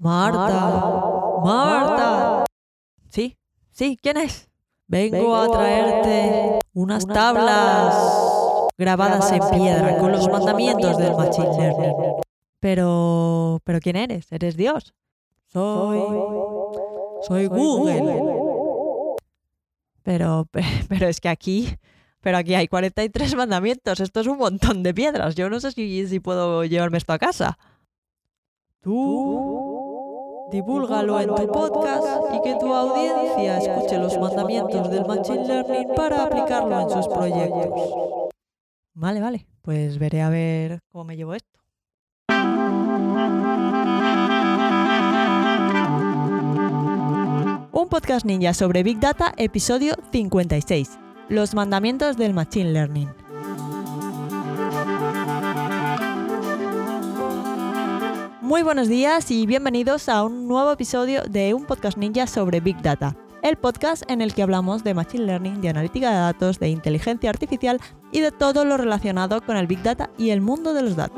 Marta, Marta. Sí, sí, ¿quién es? Vengo a traerte unas tablas grabadas en piedra con los mandamientos del Machine Learning. Pero, pero ¿quién eres? ¿Eres Dios? Soy, soy Google. Pero, pero es que aquí, pero aquí hay 43 mandamientos. Esto es un montón de piedras. Yo no sé si, si puedo llevarme esto a casa. Tú Divúlgalo en tu podcast y que tu audiencia escuche los mandamientos del Machine Learning para aplicarlo en sus proyectos. Vale, vale, pues veré a ver cómo me llevo esto. Un podcast ninja sobre Big Data, episodio 56. Los mandamientos del Machine Learning. Muy buenos días y bienvenidos a un nuevo episodio de un podcast ninja sobre Big Data, el podcast en el que hablamos de Machine Learning, de analítica de datos, de inteligencia artificial y de todo lo relacionado con el Big Data y el mundo de los datos.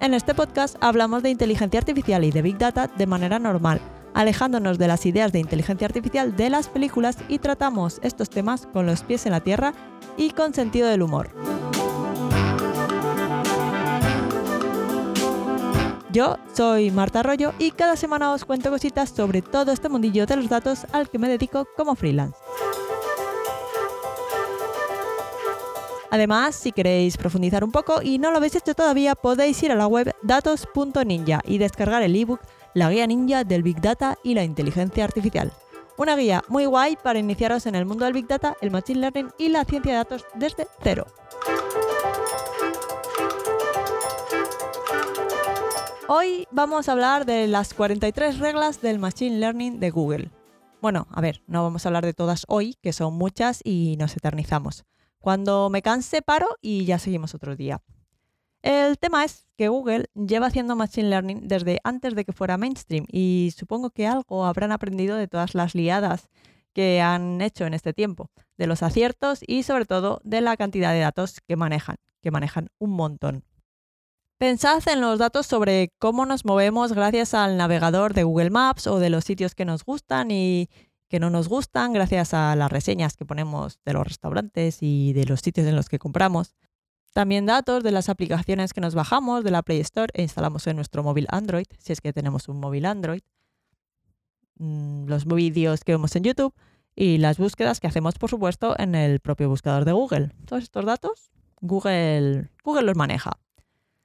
En este podcast hablamos de inteligencia artificial y de Big Data de manera normal, alejándonos de las ideas de inteligencia artificial de las películas y tratamos estos temas con los pies en la tierra y con sentido del humor. Yo soy Marta Arroyo y cada semana os cuento cositas sobre todo este mundillo de los datos al que me dedico como freelance. Además, si queréis profundizar un poco y no lo habéis hecho todavía, podéis ir a la web datos.ninja y descargar el ebook La guía ninja del Big Data y la inteligencia artificial. Una guía muy guay para iniciaros en el mundo del Big Data, el Machine Learning y la ciencia de datos desde cero. Hoy vamos a hablar de las 43 reglas del Machine Learning de Google. Bueno, a ver, no vamos a hablar de todas hoy, que son muchas y nos eternizamos. Cuando me canse paro y ya seguimos otro día. El tema es que Google lleva haciendo Machine Learning desde antes de que fuera mainstream y supongo que algo habrán aprendido de todas las liadas que han hecho en este tiempo, de los aciertos y sobre todo de la cantidad de datos que manejan, que manejan un montón. Pensad en los datos sobre cómo nos movemos gracias al navegador de Google Maps o de los sitios que nos gustan y que no nos gustan gracias a las reseñas que ponemos de los restaurantes y de los sitios en los que compramos. También datos de las aplicaciones que nos bajamos de la Play Store e instalamos en nuestro móvil Android, si es que tenemos un móvil Android. Mm, los vídeos que vemos en YouTube y las búsquedas que hacemos, por supuesto, en el propio buscador de Google. Todos estos datos, Google, Google los maneja.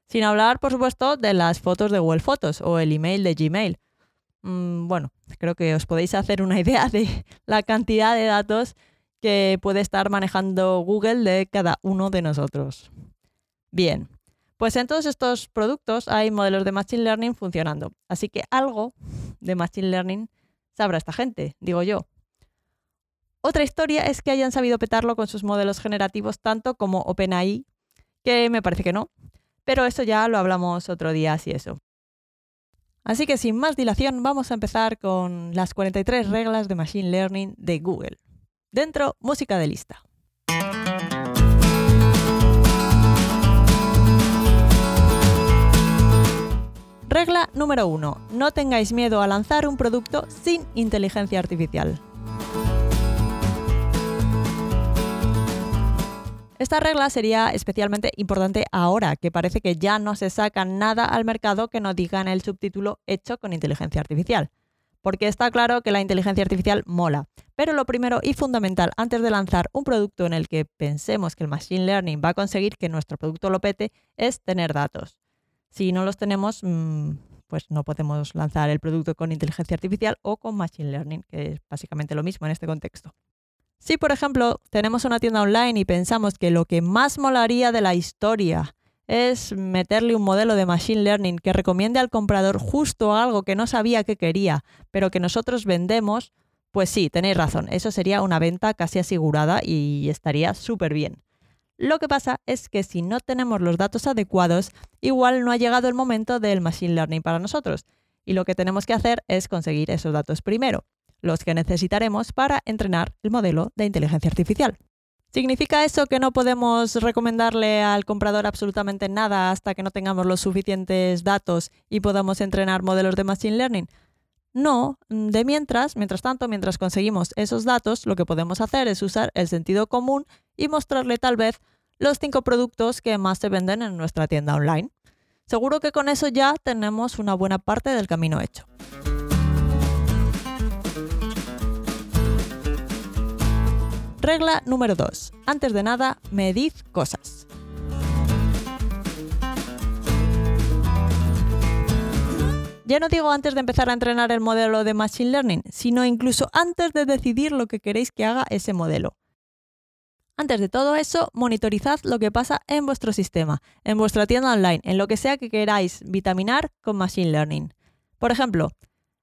Sin hablar, por supuesto, de las fotos de Google Fotos o el email de Gmail. Mm, bueno, creo que os podéis hacer una idea de la cantidad de datos que puede estar manejando Google de cada uno de nosotros. Bien, pues en todos estos productos hay modelos de Machine Learning funcionando. Así que algo de Machine Learning sabrá esta gente, digo yo. Otra historia es que hayan sabido petarlo con sus modelos generativos tanto como OpenAI, que me parece que no, pero eso ya lo hablamos otro día, así eso. Así que sin más dilación, vamos a empezar con las 43 reglas de Machine Learning de Google. Dentro, música de lista. Regla número 1. No tengáis miedo a lanzar un producto sin inteligencia artificial. Esta regla sería especialmente importante ahora, que parece que ya no se saca nada al mercado que no diga en el subtítulo hecho con inteligencia artificial. Porque está claro que la inteligencia artificial mola, pero lo primero y fundamental antes de lanzar un producto en el que pensemos que el Machine Learning va a conseguir que nuestro producto lo pete es tener datos. Si no los tenemos, mm, pues no podemos lanzar el producto con inteligencia artificial o con Machine Learning, que es básicamente lo mismo en este contexto. Si, por ejemplo, tenemos una tienda online y pensamos que lo que más molaría de la historia es meterle un modelo de Machine Learning que recomiende al comprador justo algo que no sabía que quería, pero que nosotros vendemos, pues sí, tenéis razón, eso sería una venta casi asegurada y estaría súper bien. Lo que pasa es que si no tenemos los datos adecuados, igual no ha llegado el momento del Machine Learning para nosotros. Y lo que tenemos que hacer es conseguir esos datos primero los que necesitaremos para entrenar el modelo de inteligencia artificial. ¿Significa eso que no podemos recomendarle al comprador absolutamente nada hasta que no tengamos los suficientes datos y podamos entrenar modelos de Machine Learning? No, de mientras, mientras tanto, mientras conseguimos esos datos, lo que podemos hacer es usar el sentido común y mostrarle tal vez los cinco productos que más se venden en nuestra tienda online. Seguro que con eso ya tenemos una buena parte del camino hecho. Regla número 2. Antes de nada, medid cosas. Ya no digo antes de empezar a entrenar el modelo de Machine Learning, sino incluso antes de decidir lo que queréis que haga ese modelo. Antes de todo eso, monitorizad lo que pasa en vuestro sistema, en vuestra tienda online, en lo que sea que queráis vitaminar con Machine Learning. Por ejemplo,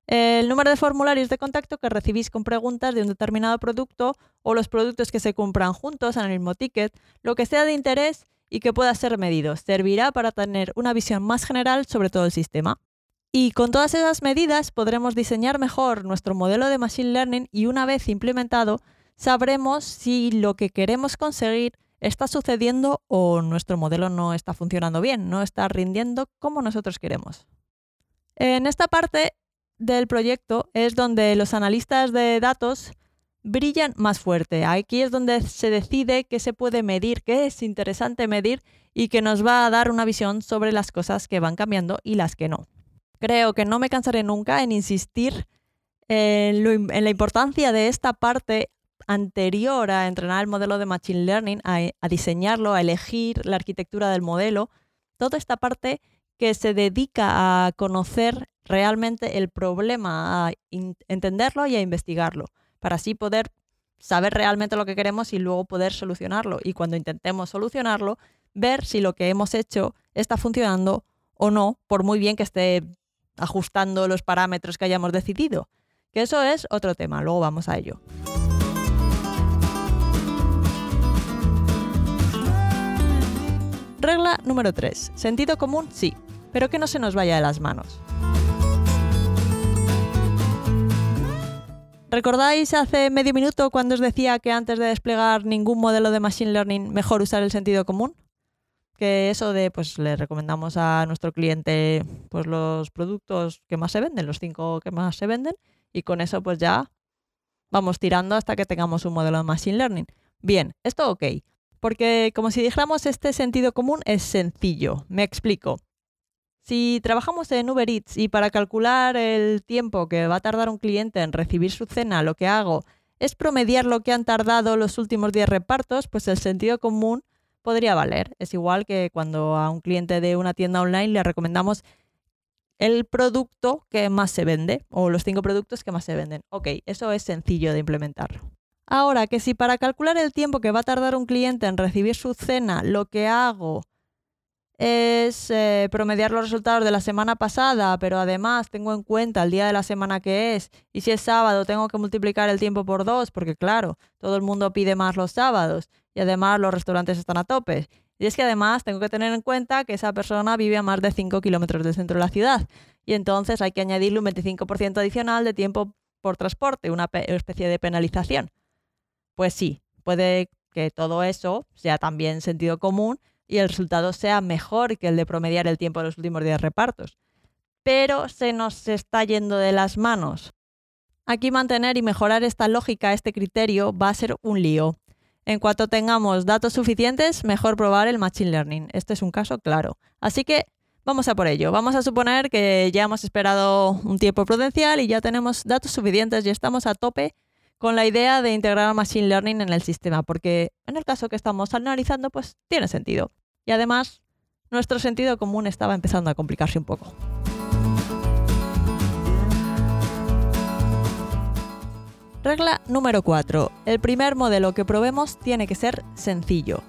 el número de formularios de contacto que recibís con preguntas de un determinado producto o los productos que se compran juntos en el mismo ticket, lo que sea de interés y que pueda ser medido, servirá para tener una visión más general sobre todo el sistema. Y con todas esas medidas podremos diseñar mejor nuestro modelo de Machine Learning y una vez implementado, sabremos si lo que queremos conseguir está sucediendo o nuestro modelo no está funcionando bien, no está rindiendo como nosotros queremos. En esta parte del proyecto es donde los analistas de datos brillan más fuerte. Aquí es donde se decide qué se puede medir, qué es interesante medir y que nos va a dar una visión sobre las cosas que van cambiando y las que no. Creo que no me cansaré nunca en insistir en, la importancia de esta parte anterior a entrenar el modelo de Machine Learning, a diseñarlo, a elegir la arquitectura del modelo, toda esta parte que se dedica a conocer realmente el problema, a entenderlo y a investigarlo, para así poder saber realmente lo que queremos y luego poder solucionarlo. Y cuando intentemos solucionarlo, ver si lo que hemos hecho está funcionando o no, por muy bien que esté ajustando los parámetros que hayamos decidido. Que eso es otro tema, luego vamos a ello. Regla número 3. Sentido común, sí, pero que no se nos vaya de las manos. ¿Recordáis hace medio minuto cuando os decía que antes de desplegar ningún modelo de Machine Learning mejor usar el sentido común? Que eso de, pues le recomendamos a nuestro cliente pues los productos que más se venden, los cinco que más se venden, y con eso pues ya vamos tirando hasta que tengamos un modelo de Machine Learning. Bien, esto ok, porque como si dijéramos este sentido común es sencillo. Me explico. Si trabajamos en Uber Eats y para calcular el tiempo que va a tardar un cliente en recibir su cena, lo que hago es promediar lo que han tardado los últimos 10 repartos, pues el sentido común podría valer. Es igual que cuando a un cliente de una tienda online le recomendamos el producto que más se vende o los cinco productos que más se venden. Ok, eso es sencillo de implementar. Ahora que si para calcular el tiempo que va a tardar un cliente en recibir su cena, lo que hago es eh, promediar los resultados de la semana pasada, pero además tengo en cuenta el día de la semana que es, y si es sábado tengo que multiplicar el tiempo por dos, porque claro, todo el mundo pide más los sábados, y además los restaurantes están a tope. Y es que además tengo que tener en cuenta que esa persona vive a más de 5 kilómetros del centro de la ciudad, y entonces hay que añadirle un 25% adicional de tiempo por transporte, una especie de penalización. Pues sí, puede que todo eso sea también sentido común, y el resultado sea mejor que el de promediar el tiempo de los últimos 10 repartos. Pero se nos está yendo de las manos. Aquí mantener y mejorar esta lógica, este criterio, va a ser un lío. En cuanto tengamos datos suficientes, mejor probar el Machine Learning. Este es un caso claro. Así que vamos a por ello. Vamos a suponer que ya hemos esperado un tiempo prudencial y ya tenemos datos suficientes y estamos a tope con la idea de integrar Machine Learning en el sistema, porque en el caso que estamos analizando, pues tiene sentido. Y además, nuestro sentido común estaba empezando a complicarse un poco. Regla número 4. El primer modelo que probemos tiene que ser sencillo.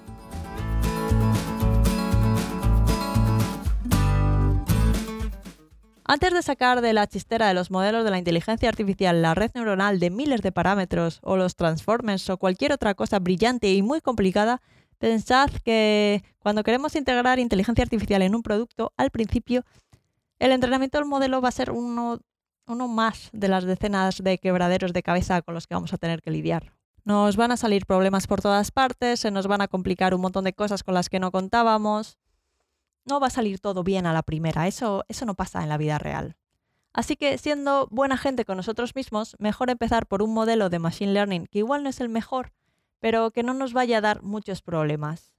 Antes de sacar de la chistera de los modelos de la inteligencia artificial la red neuronal de miles de parámetros o los transformers o cualquier otra cosa brillante y muy complicada, pensad que cuando queremos integrar inteligencia artificial en un producto, al principio el entrenamiento del modelo va a ser uno, más de las decenas de quebraderos de cabeza con los que vamos a tener que lidiar. Nos van a salir problemas por todas partes, se nos van a complicar un montón de cosas con las que no contábamos. No va a salir todo bien a la primera, eso, eso no pasa en la vida real. Así que siendo buena gente con nosotros mismos, mejor empezar por un modelo de Machine Learning que igual no es el mejor, pero que no nos vaya a dar muchos problemas.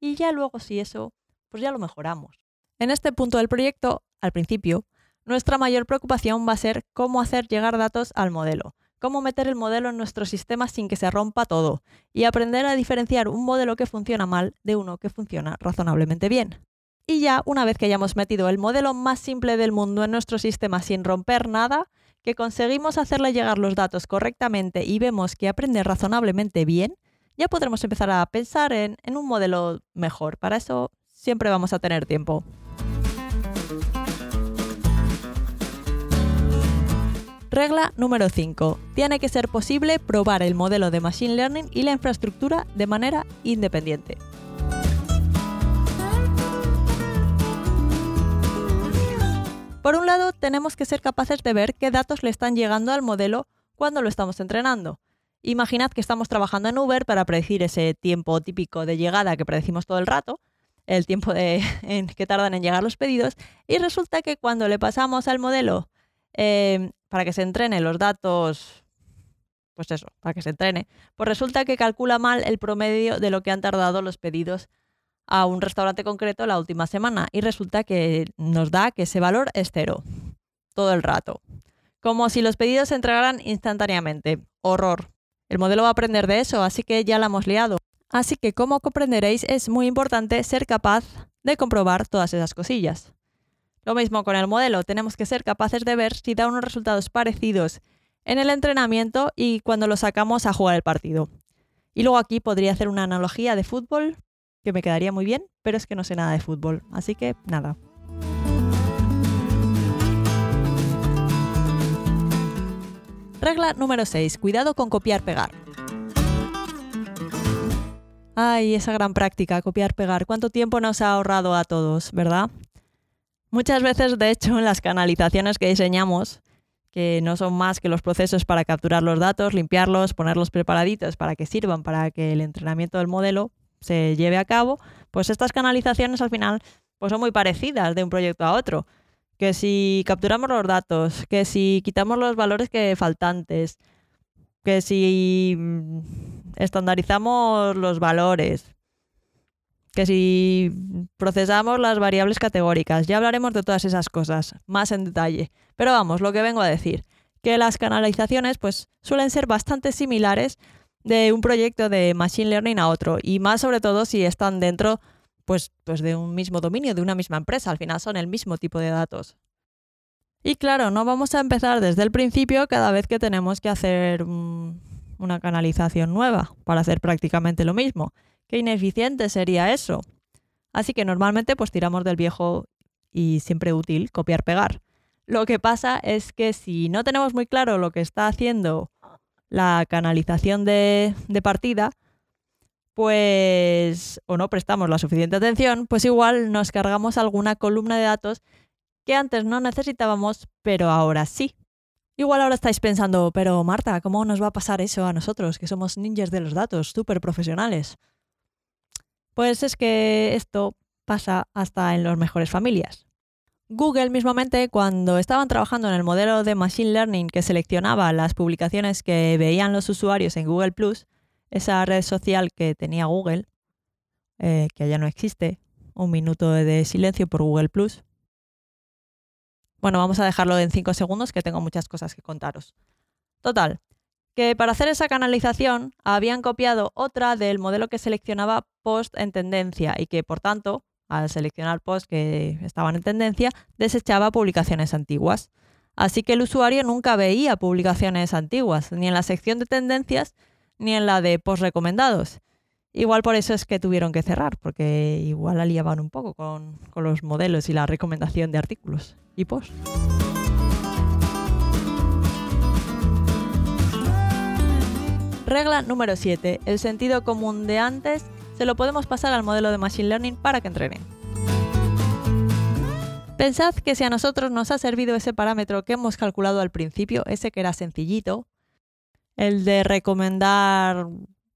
Y ya luego si eso, pues ya lo mejoramos. En este punto del proyecto, al principio, nuestra mayor preocupación va a ser cómo hacer llegar datos al modelo, cómo meter el modelo en nuestro sistema sin que se rompa todo y aprender a diferenciar un modelo que funciona mal de uno que funciona razonablemente bien. Y ya una vez que hayamos metido el modelo más simple del mundo en nuestro sistema sin romper nada, que conseguimos hacerle llegar los datos correctamente y vemos que aprende razonablemente bien, ya podremos empezar a pensar en, un modelo mejor. Para eso siempre vamos a tener tiempo. Regla número 5. Tiene que ser posible probar el modelo de Machine Learning y la infraestructura de manera independiente. Por un lado, tenemos que ser capaces de ver qué datos le están llegando al modelo cuando lo estamos entrenando. Imaginad que estamos trabajando en Uber para predecir ese tiempo típico de llegada que predecimos todo el rato, el tiempo de, en que tardan en llegar los pedidos, y resulta que cuando le pasamos al modelo em, para que se entrene los datos, pues eso, para que se entrene, pues resulta que calcula mal el promedio de lo que han tardado los pedidos a un restaurante concreto la última semana y resulta que nos da que ese valor es cero todo el rato. Como si los pedidos se entregaran instantáneamente. Horror. El modelo va a aprender de eso, así que ya la hemos liado. Así que, como comprenderéis, es muy importante ser capaz de comprobar todas esas cosillas. Lo mismo con el modelo, tenemos que ser capaces de ver si da unos resultados parecidos en el entrenamiento y cuando lo sacamos a jugar el partido. Y luego aquí podría hacer una analogía de fútbol, que me quedaría muy bien, pero es que no sé nada de fútbol, así que nada. Regla número 6. Cuidado con copiar-pegar. Ay, esa gran práctica, copiar-pegar. ¿Cuánto tiempo nos ha ahorrado a todos, verdad? Muchas veces, de hecho, en las canalizaciones que diseñamos, que no son más que los procesos para capturar los datos, limpiarlos, ponerlos preparaditos para que sirvan para que el entrenamiento del modelo se lleve a cabo, pues estas canalizaciones al final pues son muy parecidas de un proyecto a otro. Que si capturamos los datos, que si quitamos los valores que faltantes, que si mm, estandarizamos los valores, que si procesamos las variables categóricas, ya hablaremos de todas esas cosas más en detalle. Pero vamos, lo que vengo a decir, que las canalizaciones pues suelen ser bastante similares de un proyecto de Machine Learning a otro y más sobre todo si están dentro pues, pues de un mismo dominio, de una misma empresa. Al final son el mismo tipo de datos. Y claro, no vamos a empezar desde el principio cada vez que tenemos que hacer una canalización nueva para hacer prácticamente lo mismo. Qué ineficiente sería eso. Así que normalmente pues tiramos del viejo y siempre útil copiar-pegar. Lo que pasa es que si no tenemos muy claro lo que está haciendo la canalización de, partida, pues, o no prestamos la suficiente atención, pues igual nos cargamos alguna columna de datos que antes no necesitábamos, pero ahora sí. Igual ahora estáis pensando, pero Marta, ¿cómo nos va a pasar eso a nosotros, que somos ninjas de los datos, súper profesionales? Pues es que esto pasa hasta en las mejores familias. Google mismamente, cuando estaban trabajando en el modelo de Machine Learning que seleccionaba las publicaciones que veían los usuarios en Google ⁇ esa red social que tenía Google, eh, que ya no existe, un minuto de silencio por Google ⁇ Bueno, vamos a dejarlo en 5 segundos que tengo muchas cosas que contaros. Total, que para hacer esa canalización habían copiado otra del modelo que seleccionaba post en tendencia y que por tanto al seleccionar posts que estaban en tendencia, desechaba publicaciones antiguas. Así que el usuario nunca veía publicaciones antiguas, ni en la sección de tendencias, ni en la de post recomendados. Igual por eso es que tuvieron que cerrar, porque igual aliaban un poco con, con los modelos y la recomendación de artículos y posts. Regla número 7. El sentido común de antes se lo podemos pasar al modelo de Machine Learning para que entrene. Pensad que si a nosotros nos ha servido ese parámetro que hemos calculado al principio, ese que era sencillito, el de recomendar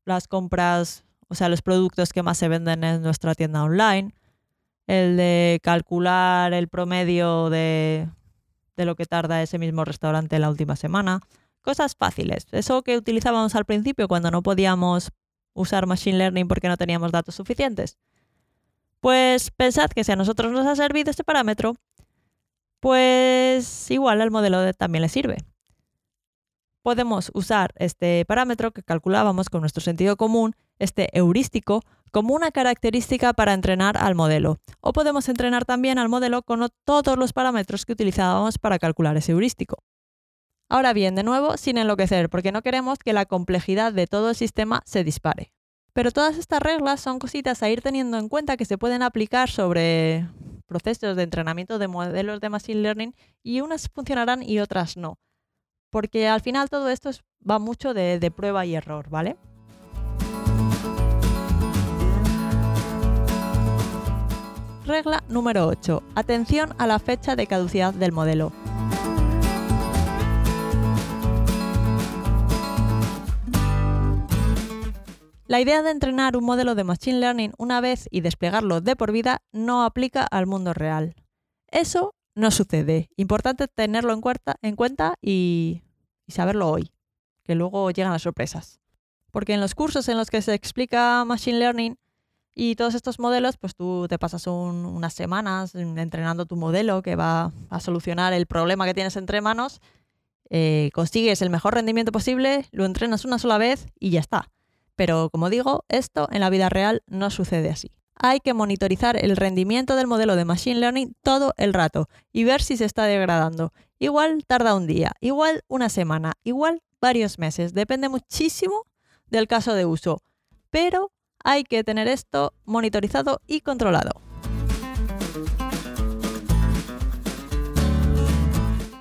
las compras, o sea, los productos que más se venden en nuestra tienda online, el de calcular el promedio de, de lo que tarda ese mismo restaurante la última semana. Cosas fáciles. Eso que utilizábamos al principio cuando no podíamos usar Machine Learning porque no teníamos datos suficientes. Pues pensad que si a nosotros nos ha servido este parámetro, pues igual al modelo también le sirve. Podemos usar este parámetro que calculábamos con nuestro sentido común, este heurístico, como una característica para entrenar al modelo. O podemos entrenar también al modelo con todos los parámetros que utilizábamos para calcular ese heurístico. Ahora bien, de nuevo, sin enloquecer, porque no queremos que la complejidad de todo el sistema se dispare. Pero todas estas reglas son cositas a ir teniendo en cuenta que se pueden aplicar sobre procesos de entrenamiento de modelos de Machine Learning y unas funcionarán y otras no. Porque al final todo esto va mucho de, de prueba y error, ¿vale? Regla número 8. Atención a la fecha de caducidad del modelo. La idea de entrenar un modelo de Machine Learning una vez y desplegarlo de por vida no aplica al mundo real. Eso no sucede. Importante tenerlo en cuenta, y, saberlo hoy, que luego llegan las sorpresas. Porque en los cursos en los que se explica Machine Learning y todos estos modelos, pues tú te pasas unas semanas entrenando tu modelo que va a solucionar el problema que tienes entre manos, eh, consigues el mejor rendimiento posible, lo entrenas una sola vez y ya está. Pero como digo, esto en la vida real no sucede así. Hay que monitorizar el rendimiento del modelo de Machine Learning todo el rato y ver si se está degradando. Igual tarda un día, igual una semana, igual varios meses. Depende muchísimo del caso de uso. Pero hay que tener esto monitorizado y controlado.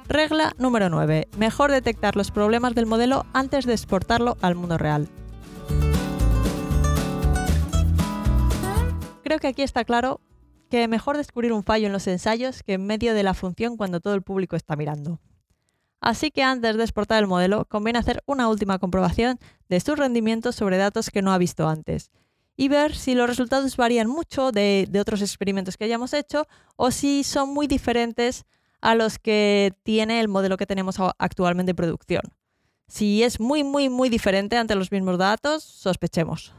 Regla número 9. Mejor detectar los problemas del modelo antes de exportarlo al mundo real. Creo que aquí está claro que mejor descubrir un fallo en los ensayos que en medio de la función cuando todo el público está mirando. Así que antes de exportar el modelo, conviene hacer una última comprobación de su rendimiento sobre datos que no ha visto antes y ver si los resultados varían mucho de, de, otros experimentos que hayamos hecho o si son muy diferentes a los que tiene el modelo que tenemos actualmente en producción. Si es muy, muy, muy diferente ante los mismos datos, sospechemos.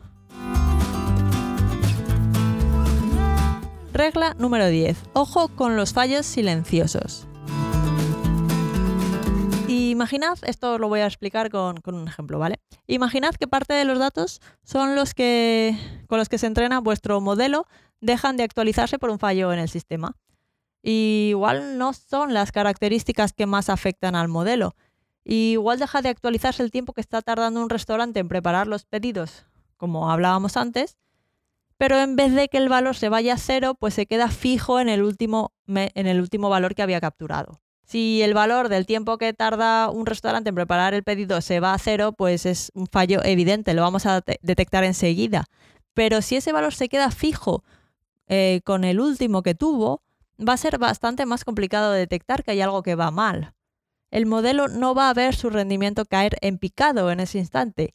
Regla número 10. Ojo con los fallos silenciosos. Imaginad, esto lo voy a explicar con, un ejemplo, ¿vale? Imaginad que parte de los datos son los que con los que se entrena vuestro modelo dejan de actualizarse por un fallo en el sistema. igual no son las características que más afectan al modelo. igual deja de actualizarse el tiempo que está tardando un restaurante en preparar los pedidos, como hablábamos antes, pero en vez de que el valor se vaya a cero, pues se queda fijo en el último, en el último valor que había capturado. Si el valor del tiempo que tarda un restaurante en preparar el pedido se va a cero, pues es un fallo evidente, lo vamos a detectar enseguida. Pero si ese valor se queda fijo eh, con el último que tuvo, va a ser bastante más complicado de detectar que hay algo que va mal. El modelo no va a ver su rendimiento caer en picado en ese instante,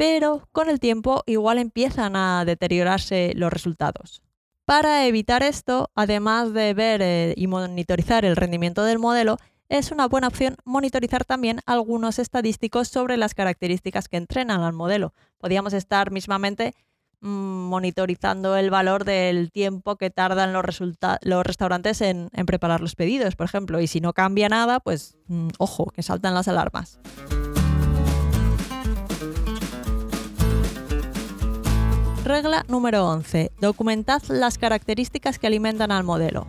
pero con el tiempo igual empiezan a deteriorarse los resultados. Para evitar esto, además de ver eh, y monitorizar el rendimiento del modelo, es una buena opción monitorizar también algunos estadísticos sobre las características que entrenan al modelo. Podríamos estar mismamente mm, monitorizando el valor del tiempo que tardan los, restaurantes en, preparar los pedidos, por ejemplo, y si no cambia nada, pues mm, ojo, que saltan las alarmas. Regla número 11. Documentad las características que alimentan al modelo.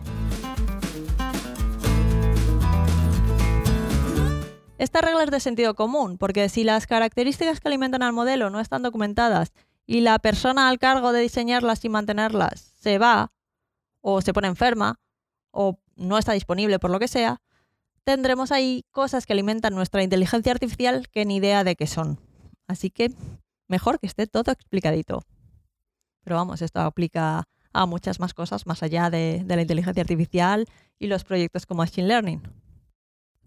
Esta regla es de sentido común, porque si las características que alimentan al modelo no están documentadas y la persona al cargo de diseñarlas y mantenerlas se va, o se pone enferma, o no está disponible por lo que sea, tendremos ahí cosas que alimentan nuestra inteligencia artificial que ni idea de qué son. Así que mejor que esté todo explicadito. Pero vamos, esto aplica a muchas más cosas más allá de, la inteligencia artificial y los proyectos como Machine Learning.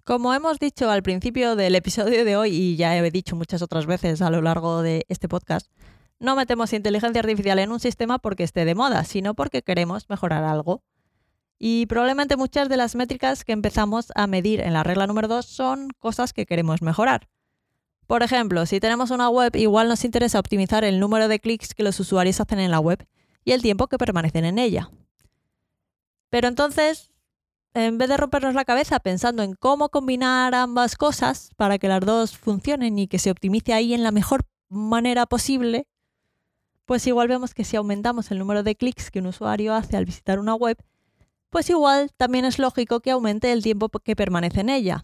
Como hemos dicho al principio del episodio de hoy y ya he dicho muchas otras veces a lo largo de este podcast, no metemos inteligencia artificial en un sistema porque esté de moda, sino porque queremos mejorar algo. Y probablemente muchas de las métricas que empezamos a medir en la regla número 2 son cosas que queremos mejorar. Por ejemplo, si tenemos una web, igual nos interesa optimizar el número de clics que los usuarios hacen en la web y el tiempo que permanecen en ella. Pero entonces, en vez de rompernos la cabeza pensando en cómo combinar ambas cosas para que las dos funcionen y que se optimice ahí en la mejor manera posible, pues igual vemos que si aumentamos el número de clics que un usuario hace al visitar una web, pues igual también es lógico que aumente el tiempo que permanece en ella.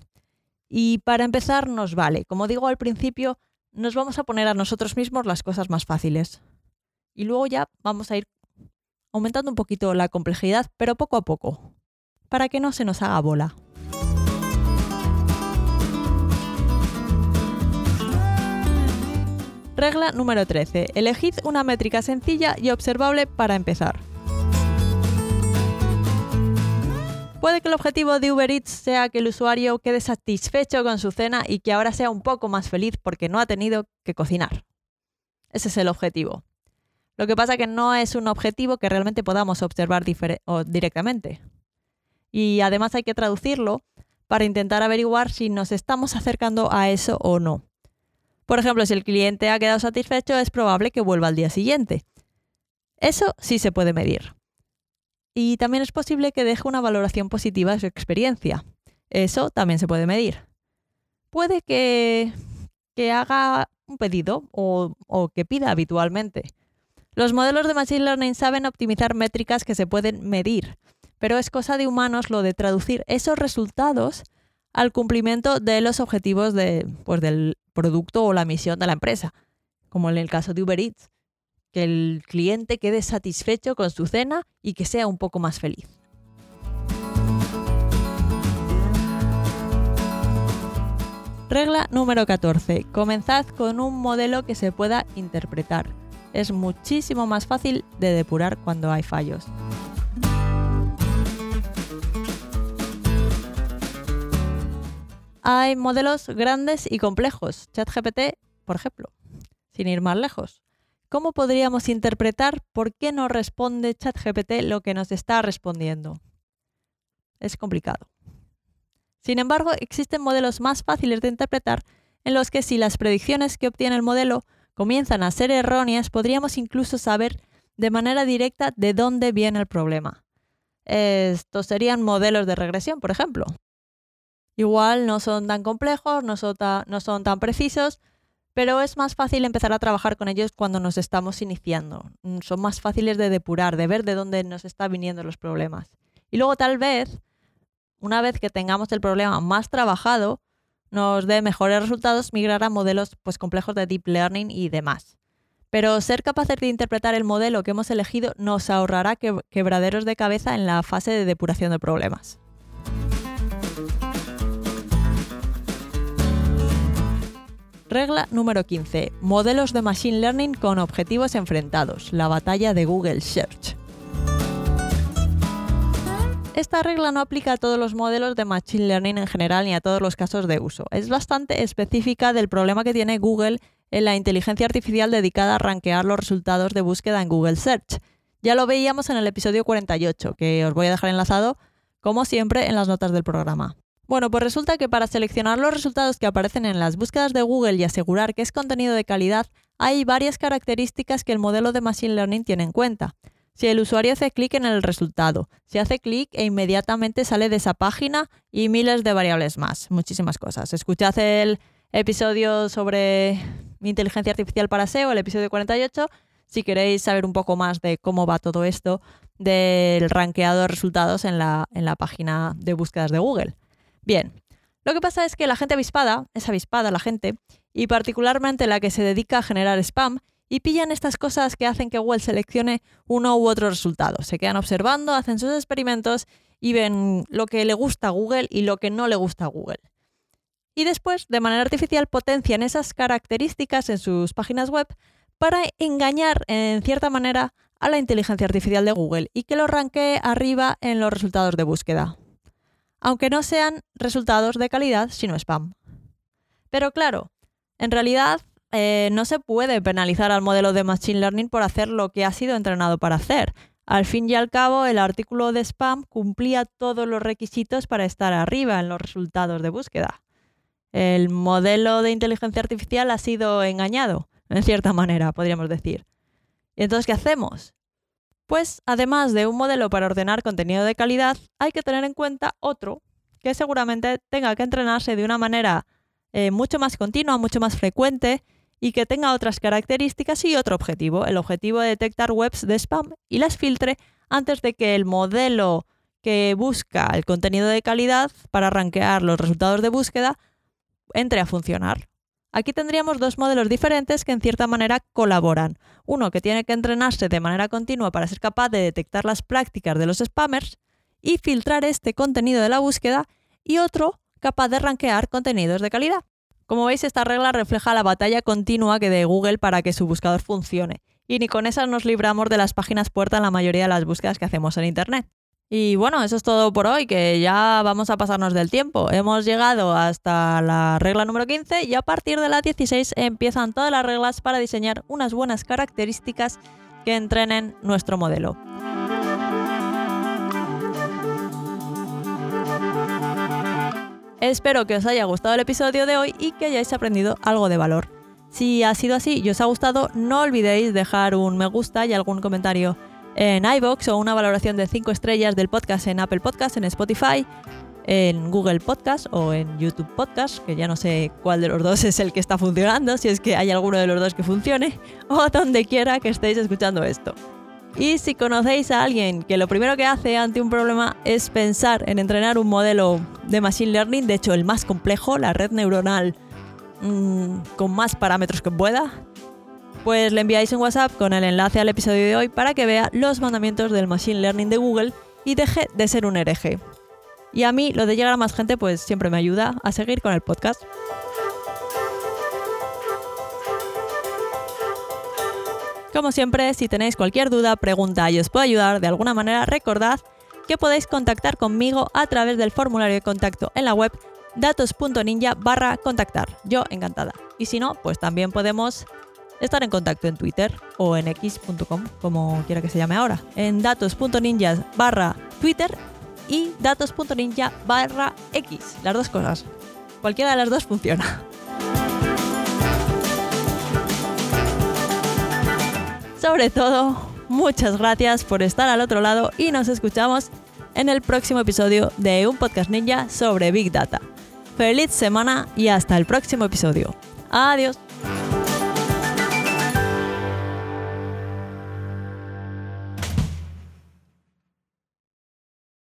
Y para empezar nos vale. Como digo al principio, nos vamos a poner a nosotros mismos las cosas más fáciles. Y luego ya vamos a ir aumentando un poquito la complejidad, pero poco a poco, para que no se nos haga bola. Regla número 13. Elegid una métrica sencilla y observable para empezar. Puede que el objetivo de Uber Eats sea que el usuario quede satisfecho con su cena y que ahora sea un poco más feliz porque no ha tenido que cocinar. Ese es el objetivo. Lo que pasa que no es un objetivo que realmente podamos observar directamente. Y además hay que traducirlo para intentar averiguar si nos estamos acercando a eso o no. Por ejemplo, si el cliente ha quedado satisfecho, es probable que vuelva al día siguiente. Eso sí se puede medir. Y también es posible que deje una valoración positiva de su experiencia. Eso también se puede medir. Puede que, que haga un pedido o, o que pida habitualmente. Los modelos de Machine Learning saben optimizar métricas que se pueden medir, pero es cosa de humanos lo de traducir esos resultados al cumplimiento de los objetivos de, pues, del producto o la misión de la empresa, como en el caso de Uber Eats, que el cliente quede satisfecho con su cena y que sea un poco más feliz. Regla número 14. Comenzad con un modelo que se pueda interpretar. Es muchísimo más fácil de depurar cuando hay fallos. Hay modelos grandes y complejos. ChatGPT, por ejemplo, sin ir más lejos. ¿Cómo podríamos interpretar por qué no responde ChatGPT lo que nos está respondiendo? Es complicado. Sin embargo, existen modelos más fáciles de interpretar en los que si las predicciones que obtiene el modelo comienzan a ser erróneas, podríamos incluso saber de manera directa de dónde viene el problema. Estos serían modelos de regresión, por ejemplo. Igual no son tan complejos, no son, no son tan precisos, pero es más fácil empezar a trabajar con ellos cuando nos estamos iniciando. Mm, son más fáciles de depurar, de ver de dónde nos están viniendo los problemas. Y luego tal vez, una vez que tengamos el problema más trabajado, nos dé mejores resultados migrar a modelos pues, complejos de deep learning y demás. Pero ser capaces de interpretar el modelo que hemos elegido nos ahorrará quebraderos de cabeza en la fase de depuración de problemas. Regla número 15. Modelos de Machine Learning con objetivos enfrentados. La batalla de Google Search. Esta regla no aplica a todos los modelos de Machine Learning en general ni a todos los casos de uso. Es bastante específica del problema que tiene Google en la inteligencia artificial dedicada a rankear los resultados de búsqueda en Google Search. Ya lo veíamos en el episodio 48, que os voy a dejar enlazado, como siempre, en las notas del programa. Bueno, pues resulta que para seleccionar los resultados que aparecen en las búsquedas de Google y asegurar que es contenido de calidad, hay varias características que el modelo de Machine Learning tiene en cuenta. Si el usuario hace clic en el resultado, si hace clic e inmediatamente sale de esa página y miles de variables más, muchísimas cosas. Escuchad el episodio sobre inteligencia artificial para SEO, el episodio 48, si queréis saber un poco más de cómo va todo esto del rankeado de resultados en la, en la página de búsquedas de Google. Bien, lo que pasa es que la gente avispada, es avispada la gente, y particularmente la que se dedica a generar spam, y pillan estas cosas que hacen que Google seleccione uno u otro resultado. Se quedan observando, hacen sus experimentos y ven lo que le gusta a Google y lo que no le gusta a Google. Y después, de manera artificial, potencian esas características en sus páginas web para engañar, en cierta manera, a la inteligencia artificial de Google y que lo ranquee arriba en los resultados de búsqueda. Aunque no sean resultados de calidad, sino spam. Pero claro, en realidad eh, no se puede penalizar al modelo de Machine Learning por hacer lo que ha sido entrenado para hacer. Al fin y al cabo, el artículo de spam cumplía todos los requisitos para estar arriba en los resultados de búsqueda. El modelo de inteligencia artificial ha sido engañado, en cierta manera, podríamos decir. ¿Y entonces qué hacemos? Pues además de un modelo para ordenar contenido de calidad, hay que tener en cuenta otro que seguramente tenga que entrenarse de una manera eh, mucho más continua, mucho más frecuente y que tenga otras características y otro objetivo, el objetivo de detectar webs de spam y las filtre antes de que el modelo que busca el contenido de calidad para rankear los resultados de búsqueda entre a funcionar. Aquí tendríamos dos modelos diferentes que en cierta manera colaboran. Uno que tiene que entrenarse de manera continua para ser capaz de detectar las prácticas de los spammers y filtrar este contenido de la búsqueda y otro capaz de rankear contenidos de calidad. Como veis, esta regla refleja la batalla continua que de Google para que su buscador funcione, y ni con esas nos libramos de las páginas puertas en la mayoría de las búsquedas que hacemos en Internet. Y bueno, eso es todo por hoy, que ya vamos a pasarnos del tiempo. Hemos llegado hasta la regla número 15 y a partir de la 16 empiezan todas las reglas para diseñar unas buenas características que entrenen nuestro modelo. Espero que os haya gustado el episodio de hoy y que hayáis aprendido algo de valor. Si ha sido así y os ha gustado, no olvidéis dejar un me gusta y algún comentario en iBox o una valoración de 5 estrellas del podcast en Apple Podcast, en Spotify, en Google Podcast o en YouTube Podcast, que ya no sé cuál de los dos es el que está funcionando, si es que hay alguno de los dos que funcione, o donde quiera que estéis escuchando esto. Y si conocéis a alguien que lo primero que hace ante un problema es pensar en entrenar un modelo de Machine Learning, de hecho el más complejo, la red neuronal mm, con más parámetros que pueda, pues le enviáis un WhatsApp con el enlace al episodio de hoy para que vea los mandamientos del Machine Learning de Google y deje de ser un hereje. Y a mí lo de llegar a más gente pues siempre me ayuda a seguir con el podcast. Como siempre, si tenéis cualquier duda, pregunta y os puedo ayudar de alguna manera, recordad que podéis contactar conmigo a través del formulario de contacto en la web datos.ninja barra contactar. Yo encantada. Y si no, pues también podemos estar en contacto en Twitter o en x.com, como quiera que se llame ahora. En datos.ninja barra Twitter y datos.ninja barra x. Las dos cosas. Cualquiera de las dos funciona. Sobre todo, muchas gracias por estar al otro lado y nos escuchamos en el próximo episodio de un podcast ninja sobre Big Data. Feliz semana y hasta el próximo episodio. Adiós.